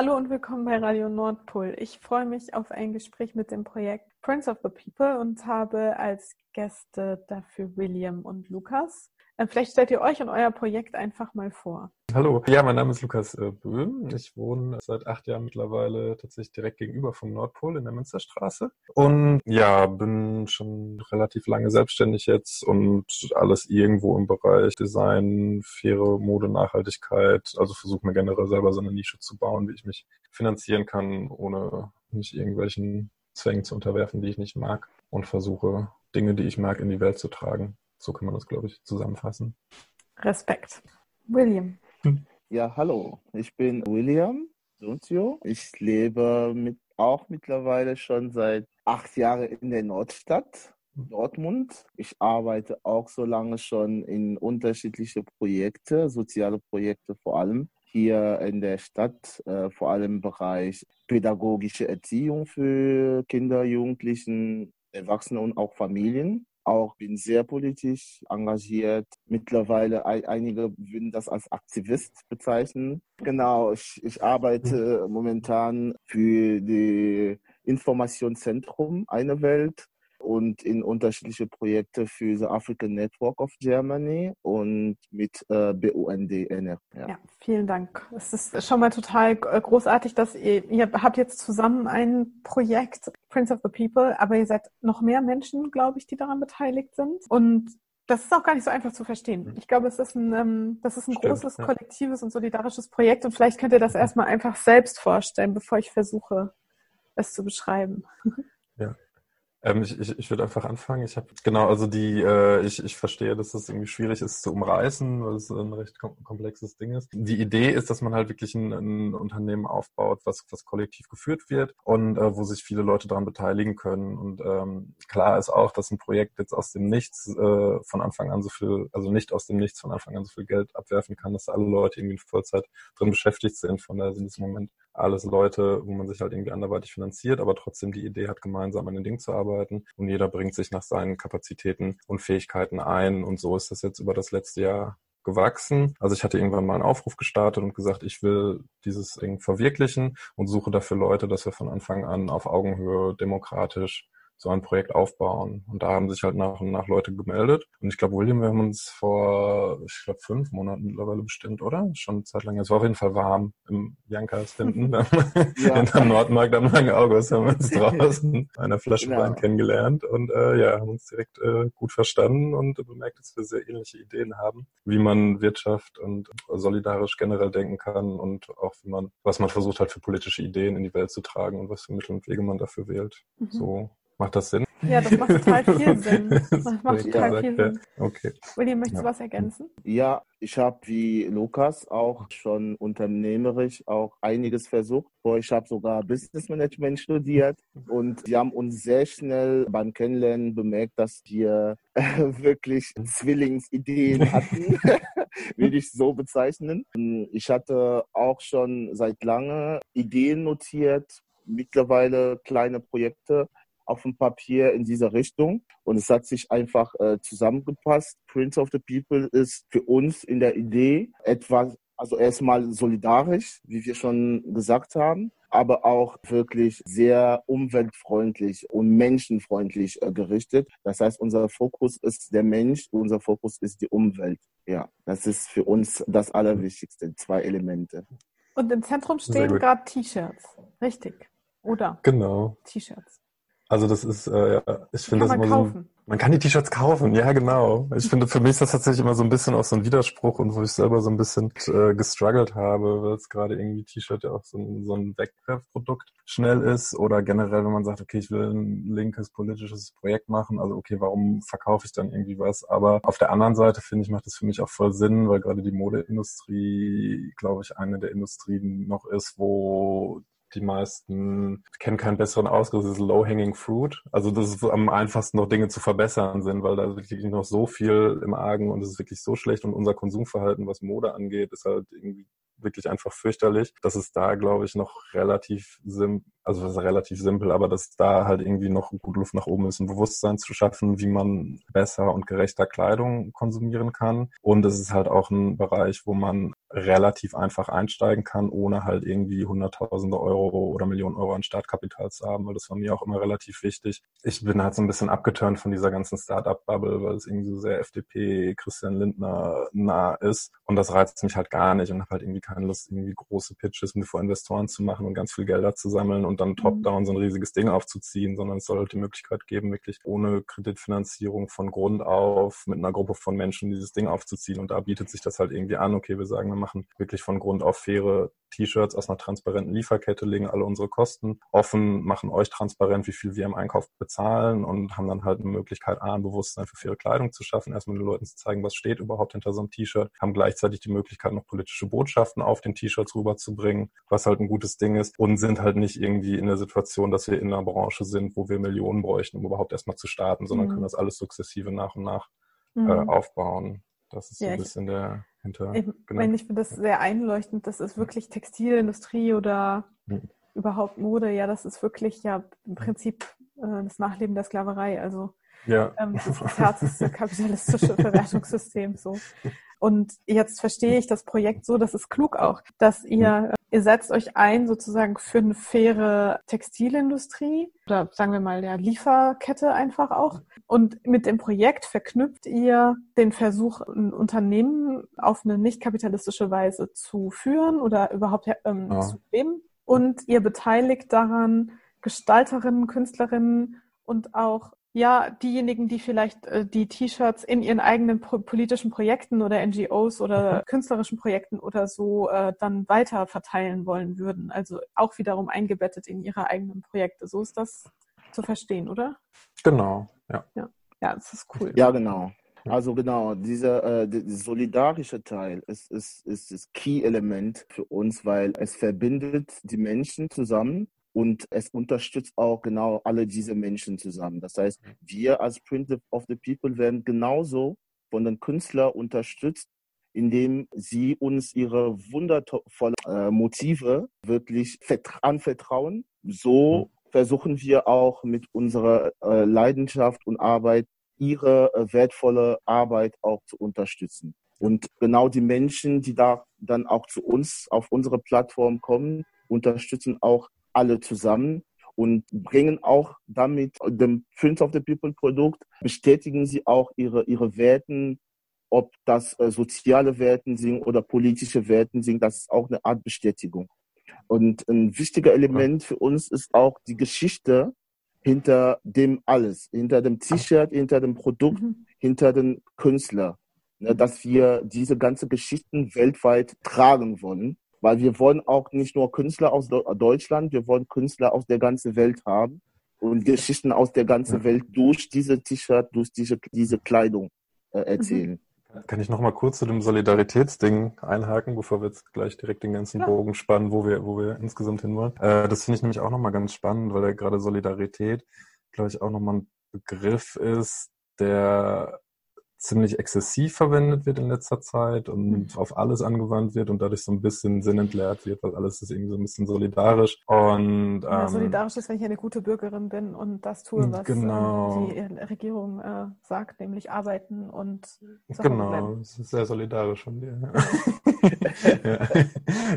Hallo und willkommen bei Radio Nordpol. Ich freue mich auf ein Gespräch mit dem Projekt Prince of the People und habe als Gäste dafür William und Lukas. Vielleicht stellt ihr euch und euer Projekt einfach mal vor. Hallo, ja, mein Name ist Lukas äh, Böhm. Ich wohne seit acht Jahren mittlerweile tatsächlich direkt gegenüber vom Nordpol in der Münsterstraße. Und ja, bin schon relativ lange selbstständig jetzt und alles irgendwo im Bereich Design, faire Mode, Nachhaltigkeit. Also versuche mir generell selber so eine Nische zu bauen, wie ich mich finanzieren kann, ohne mich irgendwelchen Zwängen zu unterwerfen, die ich nicht mag. Und versuche Dinge, die ich mag, in die Welt zu tragen. So kann man das, glaube ich, zusammenfassen. Respekt. William. Ja, hallo. Ich bin William Sunzio. Ich lebe mit, auch mittlerweile schon seit acht Jahren in der Nordstadt. Dortmund. Ich arbeite auch so lange schon in unterschiedliche Projekte, soziale Projekte vor allem hier in der Stadt, äh, vor allem im Bereich pädagogische Erziehung für Kinder, Jugendlichen, Erwachsene und auch Familien auch bin sehr politisch engagiert. Mittlerweile einige würden das als Aktivist bezeichnen. Genau, ich, ich arbeite momentan für die Informationszentrum Eine Welt und in unterschiedliche Projekte für the African Network of Germany und mit äh, BUND NR. Ja. ja. vielen Dank. Es ist schon mal total äh, großartig, dass ihr, ihr habt jetzt zusammen ein Projekt, Prince of the People, aber ihr seid noch mehr Menschen, glaube ich, die daran beteiligt sind. Und das ist auch gar nicht so einfach zu verstehen. Mhm. Ich glaube, es ist ein, ähm, das ist ein Stimmt, großes, ja. kollektives und solidarisches Projekt und vielleicht könnt ihr das erstmal einfach selbst vorstellen, bevor ich versuche, es zu beschreiben. Ja, ähm, ich, ich, ich würde einfach anfangen. Ich habe genau, also die, äh, ich, ich verstehe, dass das irgendwie schwierig ist zu umreißen, weil es ein recht kom komplexes Ding ist. Die Idee ist, dass man halt wirklich ein, ein Unternehmen aufbaut, was, was kollektiv geführt wird und äh, wo sich viele Leute daran beteiligen können. Und ähm, klar ist auch, dass ein Projekt jetzt aus dem Nichts äh, von Anfang an so viel, also nicht aus dem Nichts von Anfang an so viel Geld abwerfen kann, dass alle Leute irgendwie in Vollzeit drin beschäftigt sind. Von daher sind es im Moment alles Leute, wo man sich halt irgendwie anderweitig finanziert, aber trotzdem die Idee hat, gemeinsam an den Ding zu arbeiten und jeder bringt sich nach seinen Kapazitäten und Fähigkeiten ein und so ist das jetzt über das letzte Jahr gewachsen. Also ich hatte irgendwann mal einen Aufruf gestartet und gesagt, ich will dieses Ding verwirklichen und suche dafür Leute, dass wir von Anfang an auf Augenhöhe demokratisch so ein Projekt aufbauen. Und da haben sich halt nach und nach Leute gemeldet. Und ich glaube, William, wir haben uns vor, ich glaube, fünf Monaten mittlerweile bestimmt, oder? Schon eine Zeit lang. Es war auf jeden Fall warm im Jankas hinten. ja. Hinterm Nordmarkt am Langen August haben wir uns draußen einer Flasche genau. Wein kennengelernt und äh, ja, haben uns direkt äh, gut verstanden und bemerkt, dass wir sehr ähnliche Ideen haben, wie man Wirtschaft und solidarisch generell denken kann und auch wie man, was man versucht hat für politische Ideen in die Welt zu tragen und was für Mittel und Wege man dafür wählt. Mhm. So Macht das Sinn? Ja, das macht total viel Sinn. Das macht total viel Sinn. Okay. William, möchtest du was ergänzen? Ja, ich habe wie Lukas auch schon unternehmerisch auch einiges versucht. Ich habe sogar Business Management studiert und sie haben uns sehr schnell beim Kennenlernen bemerkt, dass wir wirklich Zwillingsideen hatten, würde ich so bezeichnen. Ich hatte auch schon seit lange Ideen notiert, mittlerweile kleine Projekte auf dem Papier in dieser Richtung. Und es hat sich einfach äh, zusammengepasst. Prince of the People ist für uns in der Idee etwas, also erstmal solidarisch, wie wir schon gesagt haben, aber auch wirklich sehr umweltfreundlich und menschenfreundlich äh, gerichtet. Das heißt, unser Fokus ist der Mensch, unser Fokus ist die Umwelt. Ja, das ist für uns das Allerwichtigste, zwei Elemente. Und im Zentrum stehen gerade T-Shirts, richtig? Oder? Genau. T-Shirts. Also das ist, äh, ja, ich finde das immer kaufen. so. Man kann die T-Shirts kaufen, ja genau. Ich finde, für mich ist das tatsächlich immer so ein bisschen auch so ein Widerspruch und wo ich selber so ein bisschen äh, gestruggelt habe, weil es gerade irgendwie T-Shirt ja auch so ein, so ein Wegwerfprodukt schnell ist oder generell, wenn man sagt, okay, ich will ein linkes politisches Projekt machen, also okay, warum verkaufe ich dann irgendwie was? Aber auf der anderen Seite finde ich, macht das für mich auch voll Sinn, weil gerade die Modeindustrie, glaube ich, eine der Industrien noch ist, wo die meisten kennen keinen besseren Ausgriff, das ist Low-Hanging Fruit. Also das ist am einfachsten noch Dinge zu verbessern sind, weil da wirklich noch so viel im Argen und es ist wirklich so schlecht und unser Konsumverhalten, was Mode angeht, ist halt irgendwie wirklich einfach fürchterlich, dass es da, glaube ich, noch relativ sim also das ist relativ simpel, aber dass da halt irgendwie noch gut Luft nach oben ist, ein Bewusstsein zu schaffen, wie man besser und gerechter Kleidung konsumieren kann. Und es ist halt auch ein Bereich, wo man relativ einfach einsteigen kann, ohne halt irgendwie hunderttausende Euro oder Millionen Euro an Startkapital zu haben, weil das war mir auch immer relativ wichtig. Ich bin halt so ein bisschen abgeturnt von dieser ganzen Startup-Bubble, weil es irgendwie so sehr FDP, Christian Lindner nah ist. Und das reizt mich halt gar nicht und habe halt irgendwie keine Lust, irgendwie große Pitches mit vor Investoren zu machen und ganz viel Gelder zu sammeln und dann mhm. top-down so ein riesiges Ding aufzuziehen, sondern es soll halt die Möglichkeit geben, wirklich ohne Kreditfinanzierung von Grund auf mit einer Gruppe von Menschen dieses Ding aufzuziehen. Und da bietet sich das halt irgendwie an, okay, wir sagen, wir machen wirklich von Grund auf faire T-Shirts aus einer transparenten Lieferkette, legen alle unsere Kosten offen, machen euch transparent, wie viel wir im Einkauf bezahlen und haben dann halt eine Möglichkeit, A, ein Bewusstsein für faire Kleidung zu schaffen, erstmal den Leuten zu zeigen, was steht überhaupt hinter so einem T-Shirt, haben gleichzeitig die Möglichkeit, noch politische Botschaften auf den T-Shirts rüberzubringen, was halt ein gutes Ding ist und sind halt nicht irgendwie in der Situation, dass wir in einer Branche sind, wo wir Millionen bräuchten, um überhaupt erstmal zu starten, sondern mhm. können das alles sukzessive nach und nach äh, mhm. äh, aufbauen. Das ist so ein bisschen der hinter. Ich, genau. ich finde das sehr einleuchtend. Das ist wirklich Textilindustrie oder mhm. überhaupt Mode. Ja, das ist wirklich ja im Prinzip äh, das Nachleben der Sklaverei. Also ja. ähm, das ist das Herz des kapitalistische Verwertungssystems so. Und jetzt verstehe ich das Projekt so, das ist klug auch, dass ihr, ihr setzt euch ein sozusagen für eine faire Textilindustrie oder sagen wir mal der Lieferkette einfach auch. Und mit dem Projekt verknüpft ihr den Versuch, ein Unternehmen auf eine nicht kapitalistische Weise zu führen oder überhaupt ähm, ja. zu leben. Und ihr beteiligt daran Gestalterinnen, Künstlerinnen und auch ja, diejenigen, die vielleicht äh, die T-Shirts in ihren eigenen pro politischen Projekten oder NGOs oder mhm. künstlerischen Projekten oder so äh, dann weiter verteilen wollen würden. Also auch wiederum eingebettet in ihre eigenen Projekte. So ist das zu verstehen, oder? Genau, ja. Ja, ja das ist cool. Ja, genau. Also genau, dieser äh, solidarische Teil ist, ist, ist das Key-Element für uns, weil es verbindet die Menschen zusammen und es unterstützt auch genau alle diese Menschen zusammen. Das heißt, mhm. wir als Print of the People werden genauso von den Künstlern unterstützt, indem sie uns ihre wundervollen äh, Motive wirklich anvertrauen. So mhm. versuchen wir auch mit unserer äh, Leidenschaft und Arbeit ihre äh, wertvolle Arbeit auch zu unterstützen. Und genau die Menschen, die da dann auch zu uns auf unsere Plattform kommen, unterstützen auch alle zusammen und bringen auch damit dem Prince of the People Produkt, bestätigen sie auch ihre, ihre Werten, ob das äh, soziale Werten sind oder politische Werten sind, das ist auch eine Art Bestätigung. Und ein wichtiger Element für uns ist auch die Geschichte hinter dem alles, hinter dem T-Shirt, hinter dem Produkt, mhm. hinter dem Künstler, ne, dass wir diese ganze Geschichten weltweit tragen wollen weil wir wollen auch nicht nur Künstler aus Deutschland, wir wollen Künstler aus der ganzen Welt haben und Geschichten aus der ganzen Welt durch diese T-Shirt, durch diese, diese Kleidung äh, erzählen. Mhm. Kann ich noch mal kurz zu dem Solidaritätsding einhaken, bevor wir jetzt gleich direkt den ganzen Bogen spannen, wo wir, wo wir insgesamt hinwollen? Äh, das finde ich nämlich auch noch mal ganz spannend, weil ja gerade Solidarität, glaube ich, auch noch mal ein Begriff ist, der ziemlich exzessiv verwendet wird in letzter Zeit und mhm. auf alles angewandt wird und dadurch so ein bisschen sinnentleert wird, weil alles ist irgendwie so ein bisschen solidarisch. Und ja, ähm, solidarisch ist, wenn ich eine gute Bürgerin bin und das tue, was genau. äh, die Regierung äh, sagt, nämlich arbeiten und genau, es ist sehr solidarisch von dir. Ja.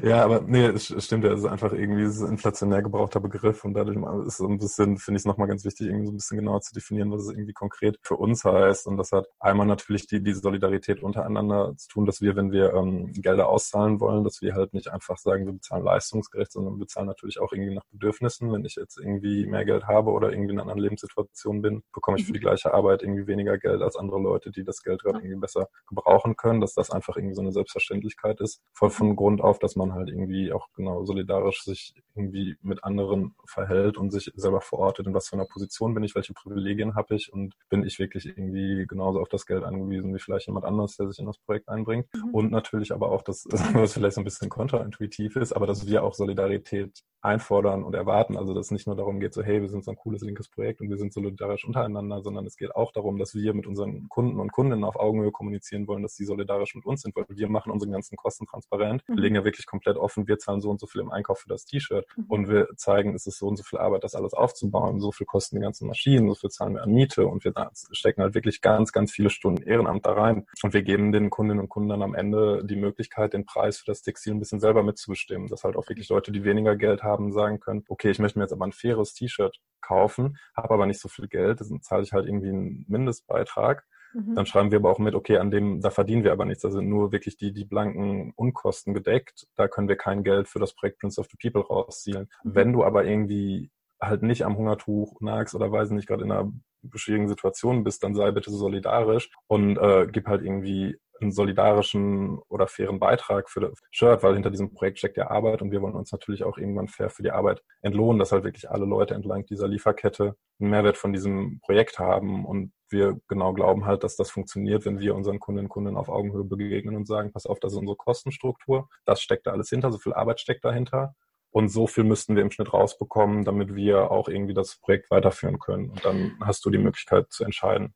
ja, aber nee, es stimmt ja, es ist einfach irgendwie es ist ein inflationär gebrauchter Begriff und dadurch ist es so ein bisschen, finde ich es nochmal ganz wichtig, irgendwie so ein bisschen genauer zu definieren, was es irgendwie konkret für uns heißt und das hat einmal natürlich die, die Solidarität untereinander zu tun, dass wir, wenn wir ähm, Gelder auszahlen wollen, dass wir halt nicht einfach sagen, wir bezahlen leistungsgerecht, sondern wir bezahlen natürlich auch irgendwie nach Bedürfnissen. Wenn ich jetzt irgendwie mehr Geld habe oder irgendwie in einer anderen Lebenssituation bin, bekomme ich für die mhm. gleiche Arbeit irgendwie weniger Geld als andere Leute, die das Geld gerade irgendwie besser gebrauchen können, dass das einfach irgendwie so eine Selbstverständlichkeit ist, voll von. Grund auf, dass man halt irgendwie auch genau solidarisch sich irgendwie mit anderen verhält und sich selber verortet, in was für einer Position bin ich, welche Privilegien habe ich und bin ich wirklich irgendwie genauso auf das Geld angewiesen wie vielleicht jemand anderes, der sich in das Projekt einbringt. Mhm. Und natürlich aber auch, dass, was vielleicht so ein bisschen kontraintuitiv ist, aber dass wir auch Solidarität einfordern und erwarten. Also dass es nicht nur darum geht, so hey, wir sind so ein cooles linkes Projekt und wir sind solidarisch untereinander, sondern es geht auch darum, dass wir mit unseren Kunden und Kundinnen auf Augenhöhe kommunizieren wollen, dass sie solidarisch mit uns sind, weil wir machen unsere ganzen Kosten transparent. Wir mhm. legen ja wirklich komplett offen, wir zahlen so und so viel im Einkauf für das T-Shirt mhm. und wir zeigen, es ist so und so viel Arbeit, das alles aufzubauen, so viel kosten die ganzen Maschinen, so viel zahlen wir an Miete und wir stecken halt wirklich ganz, ganz viele Stunden Ehrenamt da rein und wir geben den Kundinnen und Kunden dann am Ende die Möglichkeit, den Preis für das Textil ein bisschen selber mitzubestimmen, dass halt auch wirklich Leute, die weniger Geld haben, sagen können, okay, ich möchte mir jetzt aber ein faires T-Shirt kaufen, habe aber nicht so viel Geld, dann zahle ich halt irgendwie einen Mindestbeitrag. Mhm. Dann schreiben wir aber auch mit, okay, an dem, da verdienen wir aber nichts. Da sind nur wirklich die, die blanken Unkosten gedeckt. Da können wir kein Geld für das Projekt Prince of the People rauszielen. Mhm. Wenn du aber irgendwie halt nicht am Hungertuch nagst oder weiß nicht, gerade in einer schwierigen Situation bist, dann sei bitte solidarisch und äh, gib halt irgendwie einen solidarischen oder fairen Beitrag für das Shirt, weil hinter diesem Projekt steckt ja Arbeit und wir wollen uns natürlich auch irgendwann fair für die Arbeit entlohnen, dass halt wirklich alle Leute entlang dieser Lieferkette einen Mehrwert von diesem Projekt haben und wir genau glauben halt, dass das funktioniert, wenn wir unseren Kundinnen und Kunden auf Augenhöhe begegnen und sagen, pass auf, das ist unsere Kostenstruktur, das steckt da alles hinter, so viel Arbeit steckt dahinter und so viel müssten wir im Schnitt rausbekommen, damit wir auch irgendwie das Projekt weiterführen können. Und dann hast du die Möglichkeit zu entscheiden.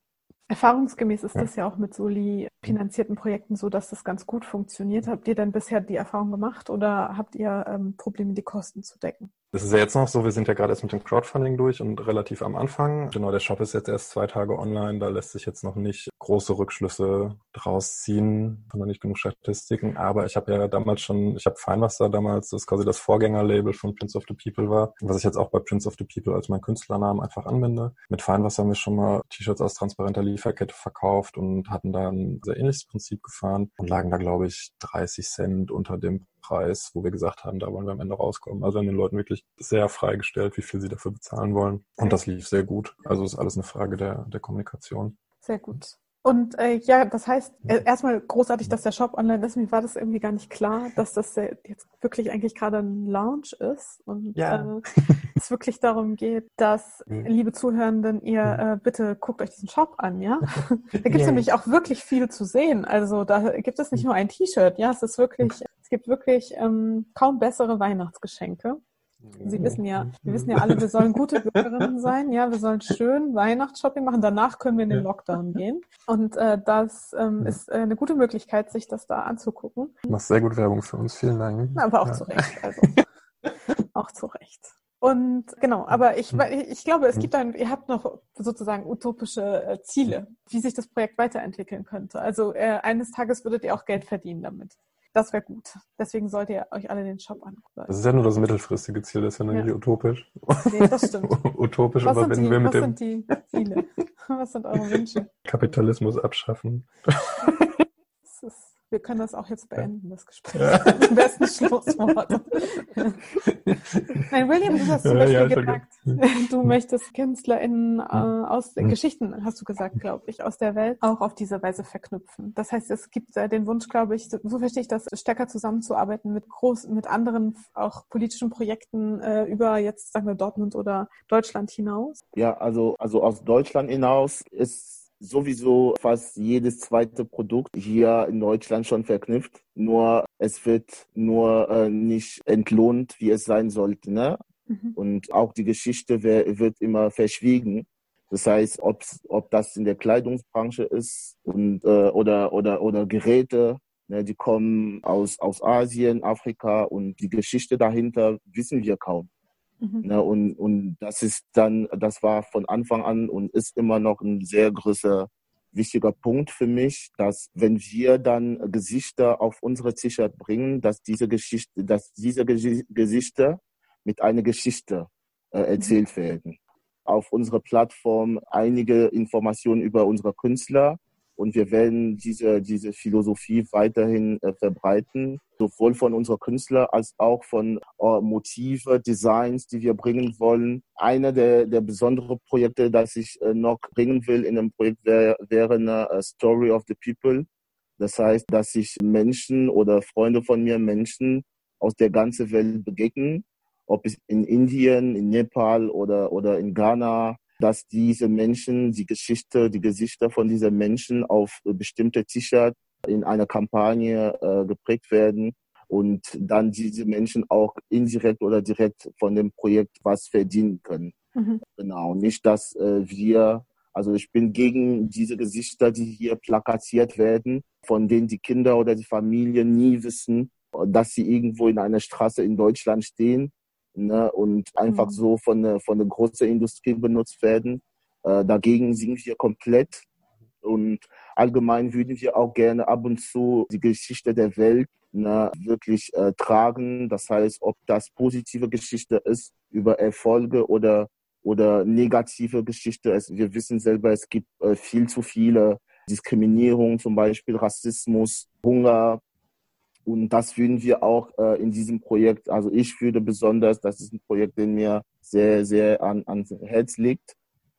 Erfahrungsgemäß ist ja. das ja auch mit Soli-finanzierten Projekten so, dass das ganz gut funktioniert. Habt ihr denn bisher die Erfahrung gemacht oder habt ihr ähm, Probleme, die Kosten zu decken? Das ist ja jetzt noch so, wir sind ja gerade erst mit dem Crowdfunding durch und relativ am Anfang. Genau, der Shop ist jetzt erst zwei Tage online, da lässt sich jetzt noch nicht große Rückschlüsse draus ziehen, noch nicht genug Statistiken, aber ich habe ja damals schon, ich habe Feinwasser damals, das quasi das Vorgängerlabel von Prince of the People war, was ich jetzt auch bei Prince of the People als mein Künstlernamen einfach anwende. Mit Feinwasser haben wir schon mal T-Shirts aus transparenter Lieferkette verkauft und hatten da ein sehr ähnliches Prinzip gefahren und lagen da, glaube ich, 30 Cent unter dem Preis, wo wir gesagt haben, da wollen wir am Ende rauskommen. Also haben den Leuten wirklich sehr freigestellt, wie viel sie dafür bezahlen wollen. Und das lief sehr gut. Also ist alles eine Frage der, der Kommunikation. Sehr gut. Und äh, ja, das heißt, äh, erstmal großartig, dass der Shop online ist. Mir war das irgendwie gar nicht klar, dass das jetzt wirklich eigentlich gerade ein Launch ist und ja. äh, es wirklich darum geht, dass, mhm. liebe Zuhörenden, ihr mhm. äh, bitte guckt euch diesen Shop an, ja? Da gibt es yeah. nämlich auch wirklich viel zu sehen. Also da gibt es nicht mhm. nur ein T-Shirt, ja, es ist wirklich, es gibt wirklich ähm, kaum bessere Weihnachtsgeschenke. Sie wissen ja, wir wissen ja alle, wir sollen gute Bürgerinnen sein. Ja, wir sollen schön Weihnachtsshopping machen. Danach können wir in den Lockdown gehen. Und äh, das ähm, ist äh, eine gute Möglichkeit, sich das da anzugucken. Du machst sehr gut Werbung für uns. Vielen Dank. Aber auch ja. zu Recht. Also. auch zu Recht. Und genau, aber ich, ich glaube, es gibt ein, ihr habt noch sozusagen utopische äh, Ziele, wie sich das Projekt weiterentwickeln könnte. Also äh, eines Tages würdet ihr auch Geld verdienen damit. Das wäre gut. Deswegen solltet ihr euch alle den Shop angucken. Das ist ja nur das mittelfristige Ziel, das ist ja noch ja. nicht utopisch. Nee, das stimmt. utopisch, was aber wenn die, wir mit was dem... Was sind die Ziele? Was sind eure Wünsche? Kapitalismus abschaffen. Wir können das auch jetzt beenden, das Gespräch. Ja. Am besten Schlusswort. Nein, William, du hast zum Beispiel ja, gesagt, du möchtest KünstlerInnen äh, aus mhm. Geschichten, hast du gesagt, glaube ich, aus der Welt auch auf diese Weise verknüpfen. Das heißt, es gibt äh, den Wunsch, glaube ich, so verstehe ich das, stärker zusammenzuarbeiten mit groß, mit anderen auch politischen Projekten äh, über jetzt, sagen wir, Dortmund oder Deutschland hinaus. Ja, also, also aus Deutschland hinaus ist sowieso fast jedes zweite Produkt hier in Deutschland schon verknüpft. Nur es wird nur äh, nicht entlohnt, wie es sein sollte. Ne? Mhm. Und auch die Geschichte wird immer verschwiegen. Das heißt, ob das in der Kleidungsbranche ist und, äh, oder, oder, oder Geräte, ne, die kommen aus, aus Asien, Afrika und die Geschichte dahinter wissen wir kaum. Mhm. Ne, und, und das ist dann, das war von Anfang an und ist immer noch ein sehr großer, wichtiger Punkt für mich, dass wenn wir dann Gesichter auf unsere T-Shirt bringen, dass diese Geschichte, dass diese Gesichter mit einer Geschichte äh, mhm. erzählt mhm. werden. Auf unserer Plattform einige Informationen über unsere Künstler, und wir werden diese, diese Philosophie weiterhin äh, verbreiten, sowohl von unseren Künstlern als auch von äh, Motive, Designs, die wir bringen wollen. Einer der, der besonderen Projekte, das ich äh, noch bringen will in dem Projekt, wäre wär eine uh, Story of the People. Das heißt, dass sich Menschen oder Freunde von mir, Menschen aus der ganzen Welt begegnen, ob es in Indien, in Nepal oder, oder in Ghana, dass diese Menschen, die Geschichte, die Gesichter von diesen Menschen auf bestimmte T-Shirts in einer Kampagne äh, geprägt werden und dann diese Menschen auch indirekt oder direkt von dem Projekt was verdienen können. Mhm. Genau, nicht, dass äh, wir, also ich bin gegen diese Gesichter, die hier plakatiert werden, von denen die Kinder oder die Familie nie wissen, dass sie irgendwo in einer Straße in Deutschland stehen ne, und einfach mhm. so von, der, von der großen Industrie benutzt werden. Äh, dagegen sind wir komplett. Und allgemein würden wir auch gerne ab und zu die Geschichte der Welt ne, wirklich äh, tragen. Das heißt, ob das positive Geschichte ist über Erfolge oder oder negative Geschichte. Es, wir wissen selber, es gibt äh, viel zu viele Diskriminierung, zum Beispiel Rassismus, Hunger. Und das würden wir auch äh, in diesem Projekt, also ich würde besonders, das ist ein Projekt, den mir sehr, sehr an, ans Herz liegt.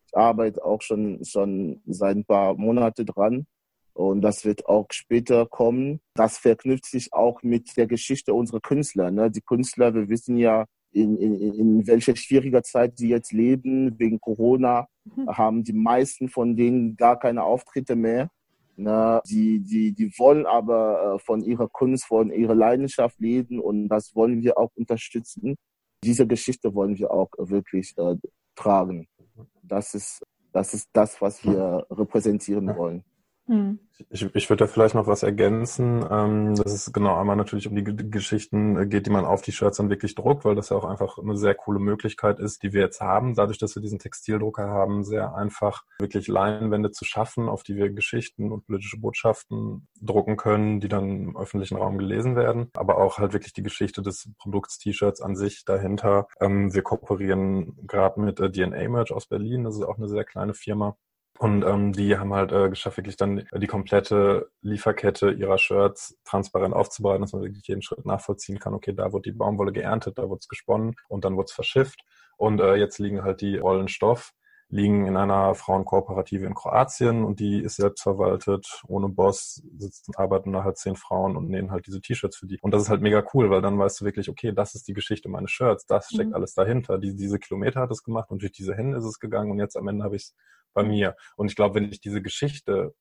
Ich arbeite auch schon, schon seit ein paar Monaten dran. Und das wird auch später kommen. Das verknüpft sich auch mit der Geschichte unserer Künstler. Ne? Die Künstler, wir wissen ja, in, in, in welcher schwieriger Zeit sie jetzt leben. Wegen Corona mhm. haben die meisten von denen gar keine Auftritte mehr. Na, die, die, die wollen aber äh, von ihrer Kunst, von ihrer Leidenschaft leben und das wollen wir auch unterstützen. Diese Geschichte wollen wir auch wirklich äh, tragen. Das ist, das ist das, was wir repräsentieren wollen. Hm. Ich, ich würde da vielleicht noch was ergänzen, ähm, dass es genau einmal natürlich um die Geschichten äh, geht, die man auf die Shirts dann wirklich druckt, weil das ja auch einfach eine sehr coole Möglichkeit ist, die wir jetzt haben, dadurch, dass wir diesen Textildrucker haben, sehr einfach wirklich Leinwände zu schaffen, auf die wir Geschichten und politische Botschaften drucken können, die dann im öffentlichen Raum gelesen werden, aber auch halt wirklich die Geschichte des Produkts T-Shirts an sich dahinter. Ähm, wir kooperieren gerade mit äh, DNA Merch aus Berlin, das ist auch eine sehr kleine Firma, und ähm, die haben halt äh, geschafft, wirklich dann die komplette Lieferkette ihrer Shirts transparent aufzubereiten, dass man wirklich jeden Schritt nachvollziehen kann. Okay, da wurde die Baumwolle geerntet, da wurde es gesponnen und dann wurde es verschifft. Und äh, jetzt liegen halt die Rollen Stoff liegen in einer Frauenkooperative in Kroatien und die ist selbstverwaltet, ohne Boss, sitzen, arbeiten da halt zehn Frauen und nähen halt diese T-Shirts für die. Und das ist halt mega cool, weil dann weißt du wirklich, okay, das ist die Geschichte meines Shirts, das steckt mhm. alles dahinter. Die, diese Kilometer hat es gemacht und durch diese Hände ist es gegangen und jetzt am Ende habe ich es bei mir. Und ich glaube, wenn ich diese Geschichte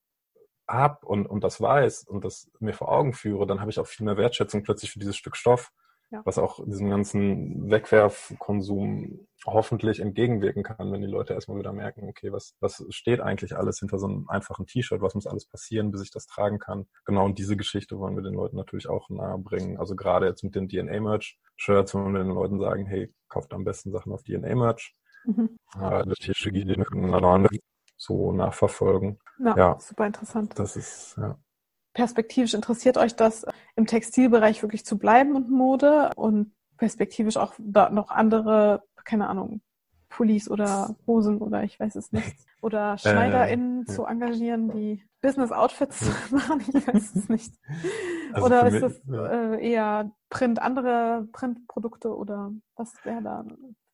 hab und, und das weiß und das mir vor Augen führe, dann habe ich auch viel mehr Wertschätzung plötzlich für dieses Stück Stoff ja. was auch diesem ganzen Wegwerfkonsum hoffentlich entgegenwirken kann, wenn die Leute erstmal wieder merken, okay, was, was steht eigentlich alles hinter so einem einfachen T-Shirt, was muss alles passieren, bis ich das tragen kann. Genau, und diese Geschichte wollen wir den Leuten natürlich auch nahe bringen. Also gerade jetzt mit den DNA-Merch-Shirts, wollen wir den Leuten sagen, hey, kauft am besten Sachen auf DNA-Merch. Mhm. Äh, so nachverfolgen. Ja, ja, super interessant. Das ist, ja perspektivisch interessiert euch das, im Textilbereich wirklich zu bleiben und Mode und perspektivisch auch da noch andere, keine Ahnung, Pullis oder Hosen oder ich weiß es nicht. Oder SchneiderInnen äh, zu engagieren, die Business-Outfits machen, ich weiß es nicht. Also oder ist das äh, eher Print, andere Printprodukte oder was wäre da,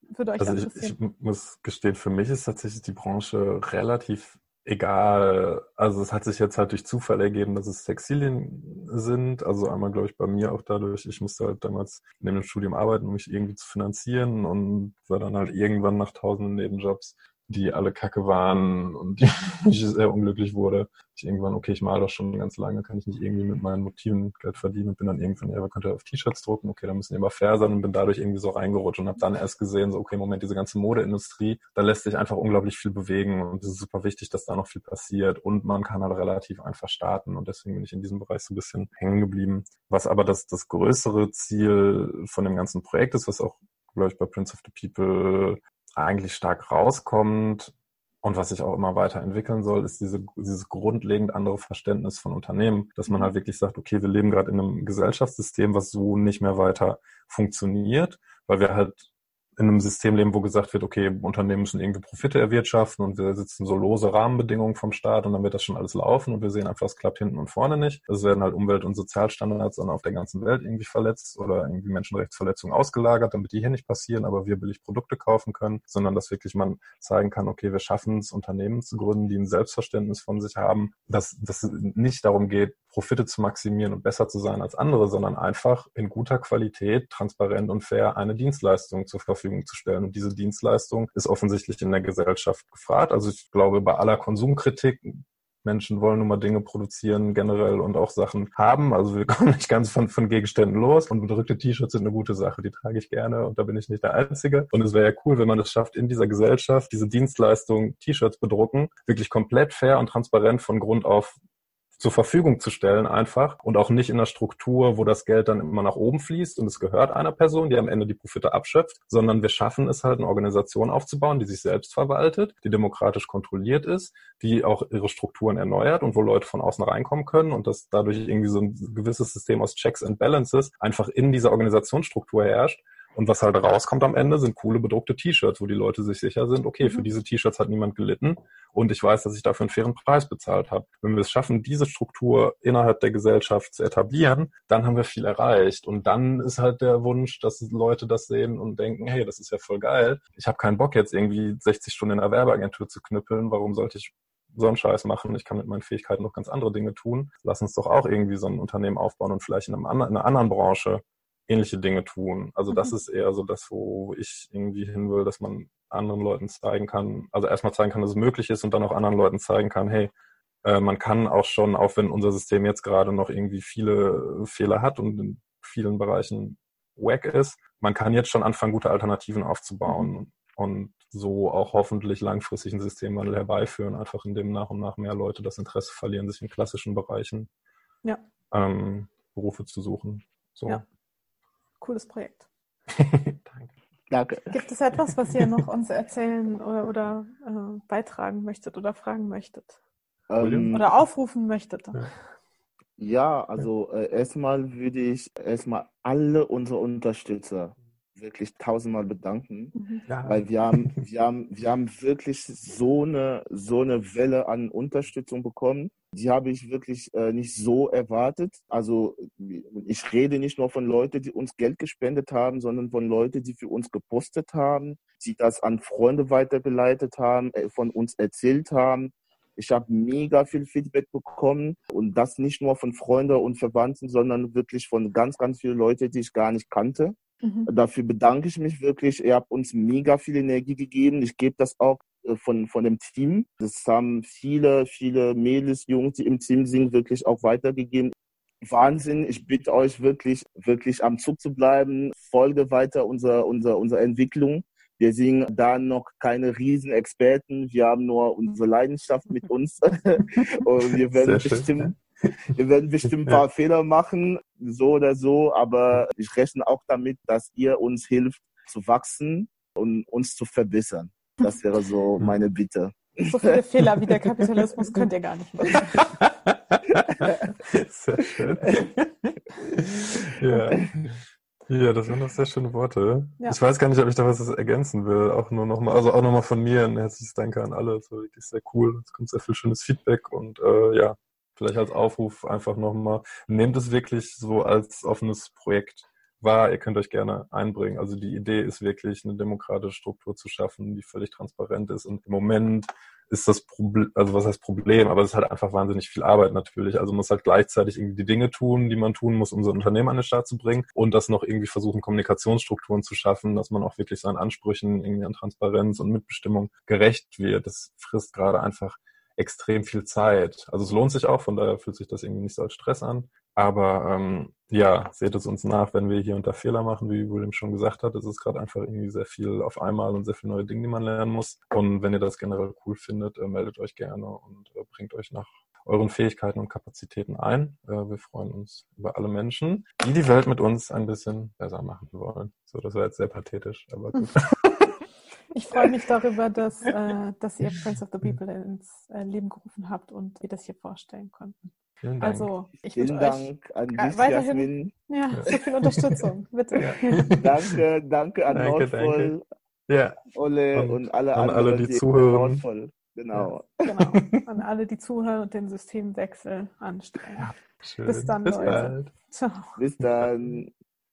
würde euch also interessieren? Ich, ich muss gestehen, für mich ist tatsächlich die Branche relativ egal. Also es hat sich jetzt halt durch Zufall ergeben, dass es Textilien sind. Also einmal, glaube ich, bei mir auch dadurch, ich musste halt damals neben dem Studium arbeiten, um mich irgendwie zu finanzieren und war dann halt irgendwann nach tausenden Nebenjobs die alle kacke waren und ich sehr unglücklich wurde. Ich irgendwann, okay, ich male doch schon ganz lange, kann ich nicht irgendwie mit meinen Motiven Geld verdienen und bin dann irgendwann, ja, man könnte auf T-Shirts drucken, okay, dann müssen die immer fair sein und bin dadurch irgendwie so reingerutscht und habe dann erst gesehen, so, okay, Moment, diese ganze Modeindustrie, da lässt sich einfach unglaublich viel bewegen und es ist super wichtig, dass da noch viel passiert und man kann halt relativ einfach starten und deswegen bin ich in diesem Bereich so ein bisschen hängen geblieben. Was aber das, das größere Ziel von dem ganzen Projekt ist, was auch glaube ich, bei Prince of the People eigentlich stark rauskommt und was sich auch immer weiterentwickeln soll, ist diese, dieses grundlegend andere Verständnis von Unternehmen, dass man halt wirklich sagt, okay, wir leben gerade in einem Gesellschaftssystem, was so nicht mehr weiter funktioniert, weil wir halt in einem System leben, wo gesagt wird, okay, Unternehmen müssen irgendwie Profite erwirtschaften und wir sitzen so lose Rahmenbedingungen vom Staat und dann wird das schon alles laufen und wir sehen einfach, es klappt hinten und vorne nicht. Es werden halt Umwelt- und Sozialstandards dann auf der ganzen Welt irgendwie verletzt oder irgendwie Menschenrechtsverletzungen ausgelagert, damit die hier nicht passieren, aber wir billig Produkte kaufen können, sondern dass wirklich man zeigen kann, okay, wir schaffen es, Unternehmen zu gründen, die ein Selbstverständnis von sich haben, dass, dass es nicht darum geht, Profite zu maximieren und besser zu sein als andere, sondern einfach in guter Qualität, transparent und fair eine Dienstleistung zur Verfügung zu stellen. Und diese Dienstleistung ist offensichtlich in der Gesellschaft gefragt. Also ich glaube, bei aller Konsumkritik Menschen wollen nun mal Dinge produzieren generell und auch Sachen haben. Also wir kommen nicht ganz von, von Gegenständen los und bedrückte T-Shirts sind eine gute Sache, die trage ich gerne und da bin ich nicht der Einzige. Und es wäre ja cool, wenn man es schafft, in dieser Gesellschaft diese Dienstleistung T-Shirts bedrucken, wirklich komplett fair und transparent von Grund auf zur Verfügung zu stellen einfach und auch nicht in einer Struktur, wo das Geld dann immer nach oben fließt und es gehört einer Person, die am Ende die Profite abschöpft, sondern wir schaffen es halt, eine Organisation aufzubauen, die sich selbst verwaltet, die demokratisch kontrolliert ist, die auch ihre Strukturen erneuert und wo Leute von außen reinkommen können und dass dadurch irgendwie so ein gewisses System aus Checks and Balances einfach in dieser Organisationsstruktur herrscht und was halt rauskommt am Ende, sind coole bedruckte T-Shirts, wo die Leute sich sicher sind, okay, für mhm. diese T-Shirts hat niemand gelitten und ich weiß, dass ich dafür einen fairen Preis bezahlt habe. Wenn wir es schaffen, diese Struktur innerhalb der Gesellschaft zu etablieren, dann haben wir viel erreicht. Und dann ist halt der Wunsch, dass Leute das sehen und denken, hey, das ist ja voll geil. Ich habe keinen Bock jetzt irgendwie 60 Stunden in einer Werbeagentur zu knüppeln. Warum sollte ich so einen Scheiß machen. Ich kann mit meinen Fähigkeiten noch ganz andere Dinge tun. Lass uns doch auch irgendwie so ein Unternehmen aufbauen und vielleicht in, einem, in einer anderen Branche ähnliche Dinge tun. Also das mhm. ist eher so das, wo ich irgendwie hin will, dass man anderen Leuten zeigen kann, also erstmal zeigen kann, dass es möglich ist und dann auch anderen Leuten zeigen kann, hey, äh, man kann auch schon, auch wenn unser System jetzt gerade noch irgendwie viele Fehler hat und in vielen Bereichen wack ist, man kann jetzt schon anfangen, gute Alternativen aufzubauen mhm. und so auch hoffentlich langfristig einen Systemwandel herbeiführen, einfach indem nach und nach mehr Leute das Interesse verlieren, sich in klassischen Bereichen ja. ähm, Berufe zu suchen. So. Ja cooles Projekt. Danke. Danke. Gibt es etwas, was ihr noch uns erzählen oder, oder äh, beitragen möchtet oder fragen möchtet? Ähm, oder aufrufen möchtet? Ja, also äh, erstmal würde ich erstmal alle unsere Unterstützer wirklich tausendmal bedanken, mhm. ja. weil wir haben, wir haben, wir haben wirklich so eine, so eine Welle an Unterstützung bekommen. Die habe ich wirklich äh, nicht so erwartet. Also ich rede nicht nur von Leuten, die uns Geld gespendet haben, sondern von Leuten, die für uns gepostet haben, die das an Freunde weitergeleitet haben, äh, von uns erzählt haben. Ich habe mega viel Feedback bekommen und das nicht nur von Freunden und Verwandten, sondern wirklich von ganz, ganz vielen Leuten, die ich gar nicht kannte. Mhm. Dafür bedanke ich mich wirklich. Ihr habt uns mega viel Energie gegeben. Ich gebe das auch äh, von, von dem Team. Das haben viele, viele Mädels, Jungs, die im Team sind, wirklich auch weitergegeben. Wahnsinn. Ich bitte euch wirklich, wirklich am Zug zu bleiben. Folge weiter unserer, unserer, unserer Entwicklung. Wir sind da noch keine Riesenexperten. Wir haben nur unsere Leidenschaft mit uns. Und wir werden bestimmt, wir werden bestimmt ein paar Fehler machen, so oder so, aber ich rechne auch damit, dass ihr uns hilft zu wachsen und uns zu verbessern. Das wäre so meine Bitte. So viele Fehler wie der Kapitalismus könnt ihr gar nicht machen. Sehr schön. Ja. Ja, das waren doch sehr schöne Worte. Ja. Ich weiß gar nicht, ob ich da was ergänzen will. Auch nur nochmal, also auch nochmal von mir ein herzliches Danke an alle. Es war wirklich sehr cool. Es kommt sehr viel schönes Feedback und äh, ja, vielleicht als Aufruf einfach nochmal, nehmt es wirklich so als offenes Projekt wahr. Ihr könnt euch gerne einbringen. Also die Idee ist wirklich, eine demokratische Struktur zu schaffen, die völlig transparent ist. Und im Moment ist das Problem, also was heißt Problem, aber es ist halt einfach wahnsinnig viel Arbeit natürlich. Also man muss halt gleichzeitig irgendwie die Dinge tun, die man tun muss, um so ein Unternehmen an den Start zu bringen und das noch irgendwie versuchen, Kommunikationsstrukturen zu schaffen, dass man auch wirklich seinen Ansprüchen irgendwie an Transparenz und Mitbestimmung gerecht wird. Das frisst gerade einfach extrem viel Zeit. Also es lohnt sich auch, von daher fühlt sich das irgendwie nicht so als Stress an. Aber ähm, ja, seht es uns nach, wenn wir hier und da Fehler machen, wie William schon gesagt hat. Es ist gerade einfach irgendwie sehr viel auf einmal und sehr viele neue Dinge, die man lernen muss. Und wenn ihr das generell cool findet, äh, meldet euch gerne und äh, bringt euch nach euren Fähigkeiten und Kapazitäten ein. Äh, wir freuen uns über alle Menschen, die die Welt mit uns ein bisschen besser machen wollen. So, das war jetzt sehr pathetisch, aber gut. Ich freue mich darüber, dass, äh, dass ihr Friends of the People ins äh, Leben gerufen habt und wir das hier vorstellen konnten. Vielen Dank. Also, ich Vielen Dank euch an dich, weiterhin, Ja, so viel Unterstützung, bitte. Ja. danke, danke an danke, Nordvoll, Ja. Ole und, und alle an anderen, alle, die, die zuhören. Nordvoll. Genau. genau. An alle, die zuhören und den Systemwechsel anstrengen. Ja, Bis dann, Bis Leute. Bald. Ciao. Bis dann.